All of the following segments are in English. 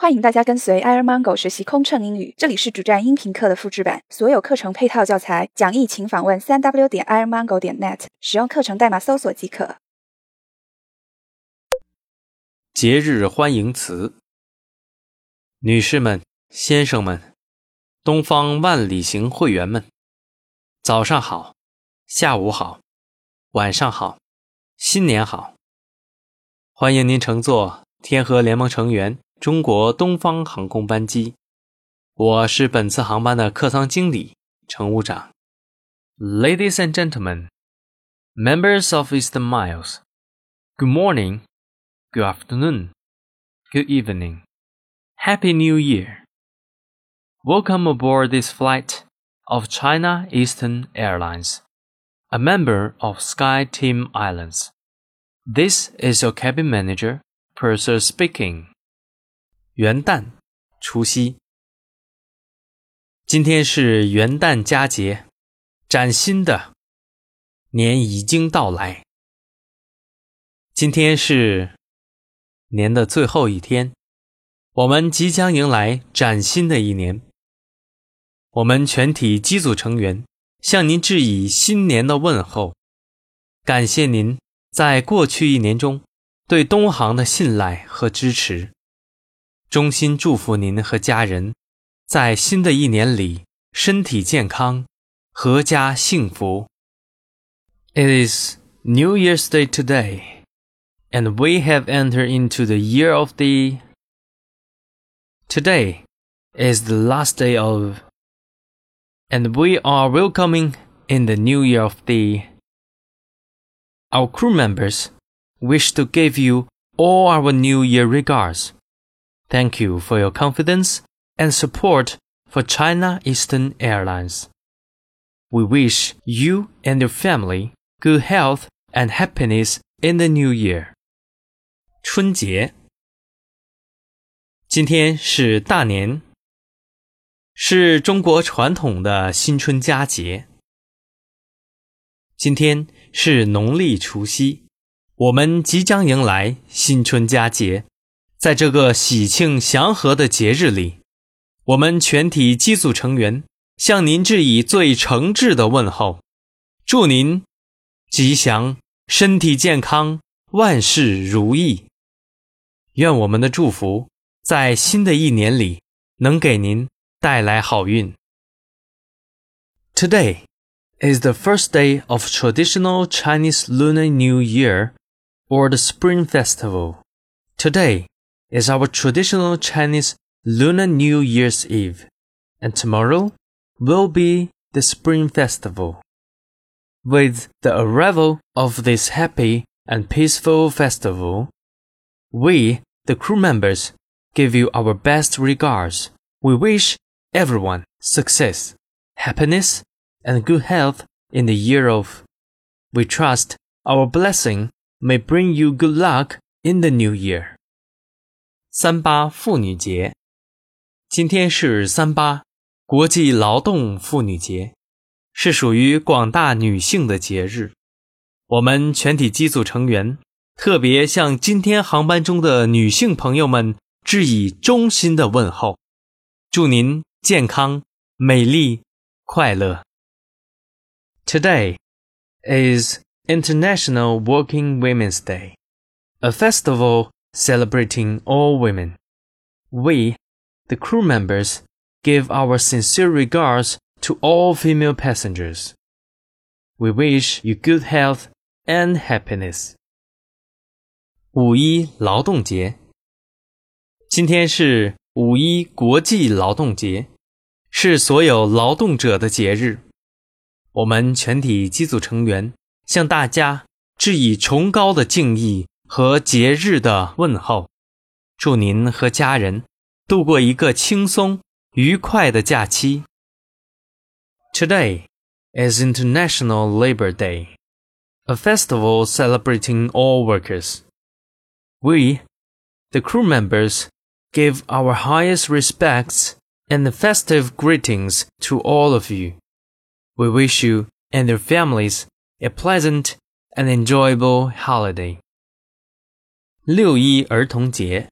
欢迎大家跟随 Air Mango 学习空乘英语，这里是主站音频课的复制版，所有课程配套教材讲义，请访问三 w 点 airmango 点 net，使用课程代码搜索即可。节日欢迎词，女士们、先生们，东方万里行会员们，早上好，下午好，晚上好，新年好！欢迎您乘坐天河联盟成员。中国东方航空班机，我是本次航班的客舱经理乘务长。Ladies and gentlemen, members of Eastern Miles, good morning, good afternoon, good evening, Happy New Year. Welcome aboard this flight of China Eastern Airlines, a member of SkyTeam Alliance. This is your cabin manager, Purser speaking. 元旦，除夕。今天是元旦佳节，崭新的年已经到来。今天是年的最后一天，我们即将迎来崭新的一年。我们全体机组成员向您致以新年的问候，感谢您在过去一年中对东航的信赖和支持。衷心祝福您和家人，在新的一年里身体健康，阖家幸福。It is New Year's Day today, and we have entered into the year of the. Today is the last day of, and we are welcoming in the new year of the. Our crew members wish to give you all our New Year regards. Thank you for your confidence and support for China Eastern Airlines. We wish you and your family good health and happiness in the new year. 春节，今天是大年，是中国传统的新春佳节。今天是农历除夕，我们即将迎来新春佳节。 在这个喜庆祥和的节日里，我们全体机组成员向您致以最诚挚的问候，祝您吉祥、身体健康、万事如意。愿我们的祝福在新的一年里能给您带来好运。Today is the first day of traditional Chinese Lunar New Year or the Spring Festival. Today is our traditional Chinese Lunar New Year's Eve, and tomorrow will be the Spring Festival. With the arrival of this happy and peaceful festival, we, the crew members, give you our best regards. We wish everyone success, happiness, and good health in the year of. We trust our blessing may bring you good luck in the new year. 三八妇女节，今天是三八国际劳动妇女节，是属于广大女性的节日。我们全体机组成员特别向今天航班中的女性朋友们致以衷心的问候，祝您健康、美丽、快乐。Today is International Working Women's Day, a festival celebrating all women. We, the crew members, give our sincere regards to all female passengers. We wish you good health and happiness. 五一劳动节，今天是五一国际劳动节，是所有劳动者的节日。我们全体机组成员向大家致以崇高的敬意 和节日的问候，祝您和家人度过一个轻松愉快的假期。Today is International Labor Day, a festival celebrating all workers. We, the crew members, give our highest respects and festive greetings to all of you. We wish you and your families a pleasant and enjoyable holiday. 六一儿童节，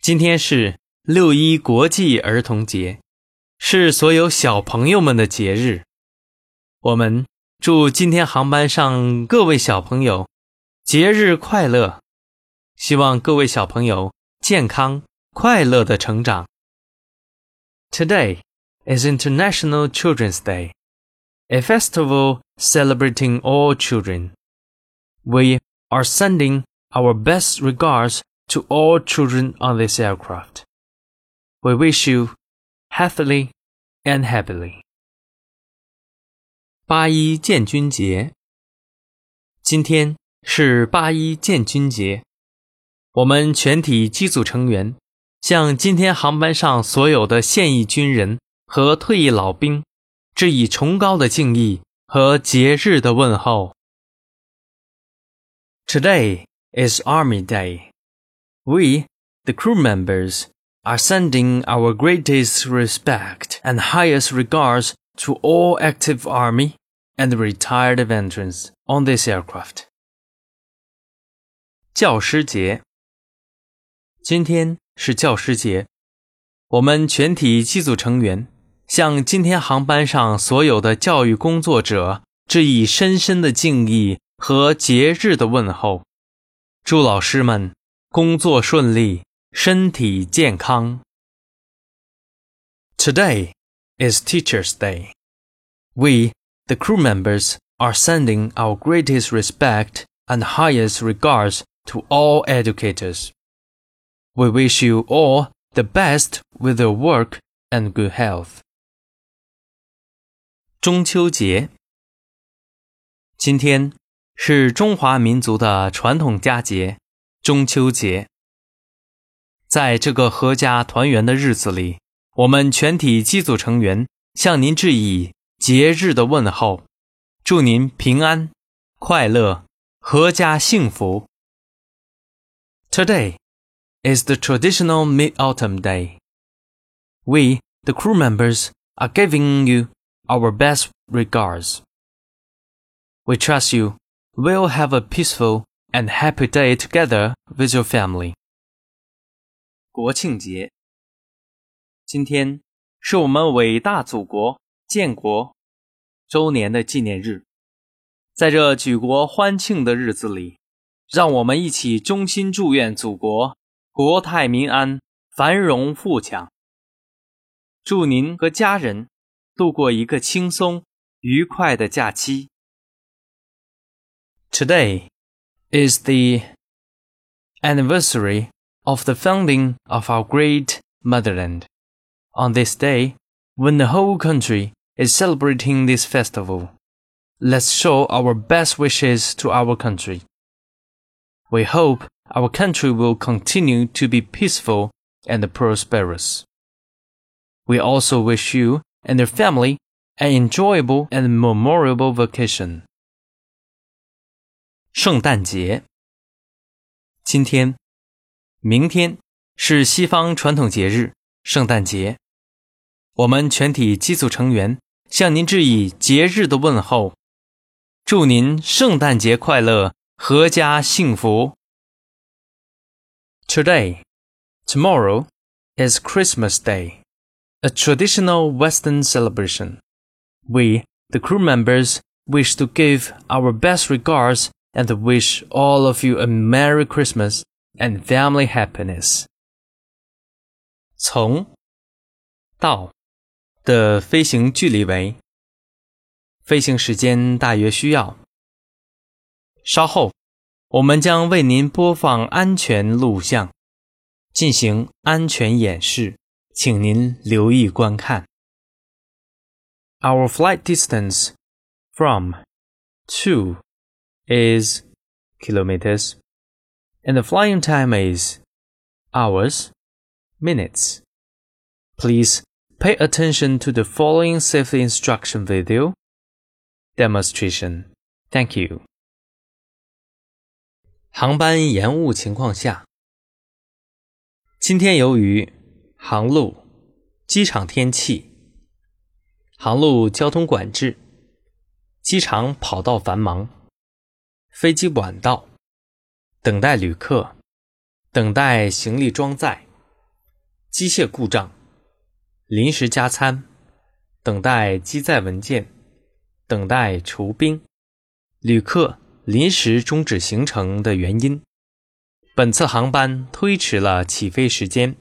今天是六一国际儿童节，是所有小朋友们的节日。我们祝今天航班上各位小朋友节日快乐，希望各位小朋友健康快乐的成长。Today is International Children's Day, a festival celebrating all children. We are sending our best regards to all children on this aircraft. We wish you healthily and happily. 八一建军节，今天是八一建军节，我们全体机组成员向今天航班上所有的现役军人和退役老兵致以崇高的敬意和节日的问候。Today is Army Day. We, the crew members, are sending our greatest respect and highest regards to all active Army and retired veterans on this aircraft. 教师节，今天是教师节，我们全体机组成员向今天航班上所有的教育工作者致以深深的敬意和节日的问候， 祝老师们工作顺利，身体健康。Today is Teachers' Day. We, the crew members, are sending our greatest respect and highest regards to all educators. We wish you all the best with your work and good health. 中秋节，今天 是中华民族的传统佳节——中秋节。在这个阖家团圆的日子里，我们全体机组成员向您致以节日的问候，祝您平安、快乐、阖家幸福。Today is the traditional Mid-Autumn Day. We, the crew members, are giving you our best regards. We trust you will have a peaceful and happy day together with your family. 国庆节，今天是我们伟大祖国建国周年的纪念日。在这举国欢庆的日子里，让我们一起衷心祝愿祖国国泰民安、繁荣富强。祝您和家人度过一个轻松愉快的假期。Today is the anniversary of the founding of our great motherland. On this day, when the whole country is celebrating this festival, let's show our best wishes to our country. We hope our country will continue to be peaceful and prosperous. We also wish you and your family an enjoyable and memorable vacation. 圣诞节，今天、明天是西方传统节日圣诞节。我们全体机组成员向您致以节日的问候，祝您圣诞节快乐，阖家幸福。Today, tomorrow, is Christmas Day, a traditional Western celebration. We, the crew members, wish to give our best regards and wish all of you a Merry Christmas and family happiness. 从到的飞行距离为，飞行时间大约需要。稍后，我们将为您播放安全录像，进行安全演示，请您留意观看。Our flight distance from to is kilometers, and the flying time is hours, minutes. Please pay attention to the following safety instruction video demonstration. Thank you. 航班延误情况下，今天由于航路、机场天气、航路交通管制、机场跑道繁忙、 飞机晚到、等待旅客、等待行李装载、机械故障、临时加餐、等待机载文件、等待除冰、旅客临时终止行程的原因。本次航班推迟了起飞时间，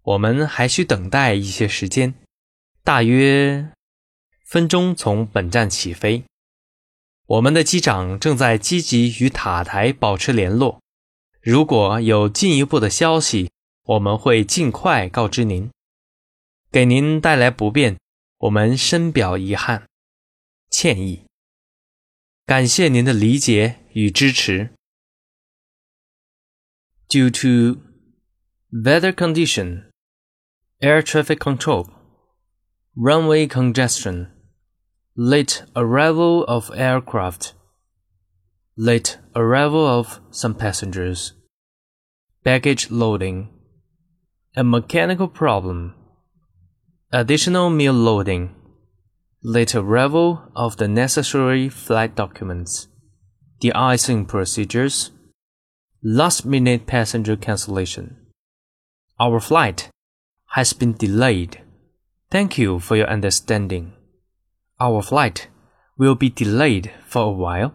我们还需等待一些时间，大约分钟从本站起飞。我们的机长正在积极与塔台保持联络，如果有进一步的消息，我们会尽快告知您。给您带来不便，我们深表遗憾、歉意，感谢您的理解与支持。due to weather condition, air traffic control, runway congestion, late arrival of aircraft, late arrival of some passengers, baggage loading, a mechanical problem, additional meal loading, late arrival of the necessary flight documents, de-icing procedures, last minute passenger cancellation. Our flight has been delayed. Thank you for your understanding. Our flight will be delayed for a while.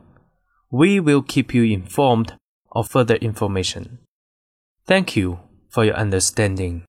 We will keep you informed of further information. Thank you for your understanding.